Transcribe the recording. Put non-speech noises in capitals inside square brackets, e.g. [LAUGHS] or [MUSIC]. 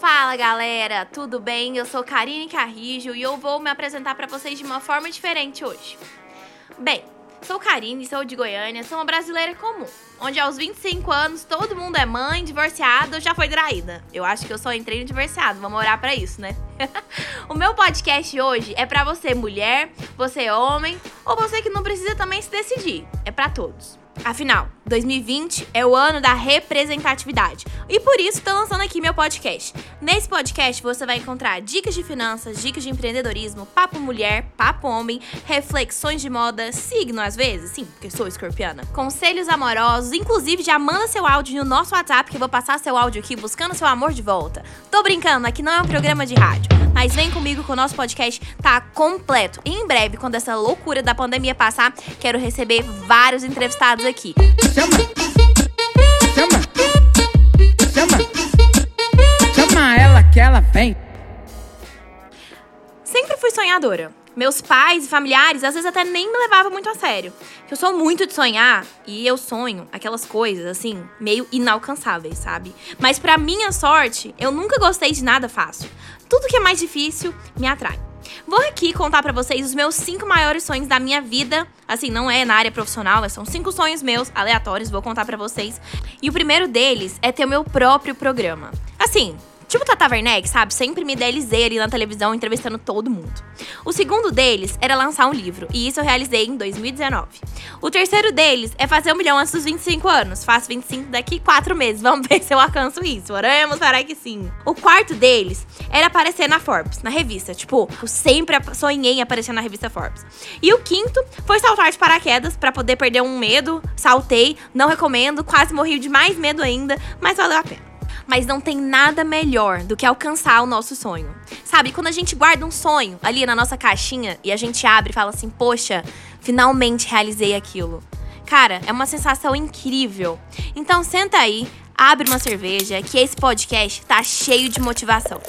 Fala galera, tudo bem? Eu sou Karine Carrijo e eu vou me apresentar para vocês de uma forma diferente hoje. Bem, sou Karine, sou de Goiânia, sou uma brasileira comum, onde aos 25 anos todo mundo é mãe, divorciada ou já foi traída. Eu acho que eu só entrei no divorciado, vamos orar para isso, né? [LAUGHS] o meu podcast hoje é para você mulher, você homem ou você que não precisa também se decidir. É para todos. Afinal, 2020 é o ano da representatividade. E por isso estou lançando aqui meu podcast. Nesse podcast você vai encontrar dicas de finanças, dicas de empreendedorismo, papo mulher, papo homem, reflexões de moda, signo às vezes, sim, porque sou escorpiana. Conselhos amorosos, inclusive já manda seu áudio no nosso WhatsApp que eu vou passar seu áudio aqui buscando seu amor de volta. Tô brincando, aqui não é um programa de rádio, mas vem comigo que o nosso podcast tá completo. E em breve, quando essa loucura da pandemia passar, quero receber vários entrevistados aqui. Chama! Chama! Chama! Chama ela que ela vem! Sempre fui sonhadora. Meus pais e familiares às vezes até nem me levavam muito a sério. Eu sou muito de sonhar e eu sonho aquelas coisas assim, meio inalcançáveis, sabe? Mas para minha sorte, eu nunca gostei de nada fácil. Tudo que é mais difícil me atrai. Vou aqui contar para vocês os meus cinco maiores sonhos da minha vida. Assim, não é na área profissional, são cinco sonhos meus, aleatórios, vou contar para vocês. E o primeiro deles é ter o meu próprio programa. Assim, Tipo Tata Werneck, sabe? Sempre me idealizei ali na televisão, entrevistando todo mundo. O segundo deles era lançar um livro, e isso eu realizei em 2019. O terceiro deles é fazer um milhão antes dos 25 anos. Faço 25 daqui 4 meses. Vamos [LAUGHS] ver se eu alcanço isso. Oramos para que sim. O quarto deles era aparecer na Forbes, na revista. Tipo, eu sempre sonhei em aparecer na revista Forbes. E o quinto foi saltar de paraquedas para poder perder um medo. Saltei, não recomendo, quase morri de mais medo ainda, mas valeu a pena mas não tem nada melhor do que alcançar o nosso sonho. Sabe, quando a gente guarda um sonho ali na nossa caixinha e a gente abre e fala assim: "Poxa, finalmente realizei aquilo". Cara, é uma sensação incrível. Então senta aí, abre uma cerveja, que esse podcast tá cheio de motivação.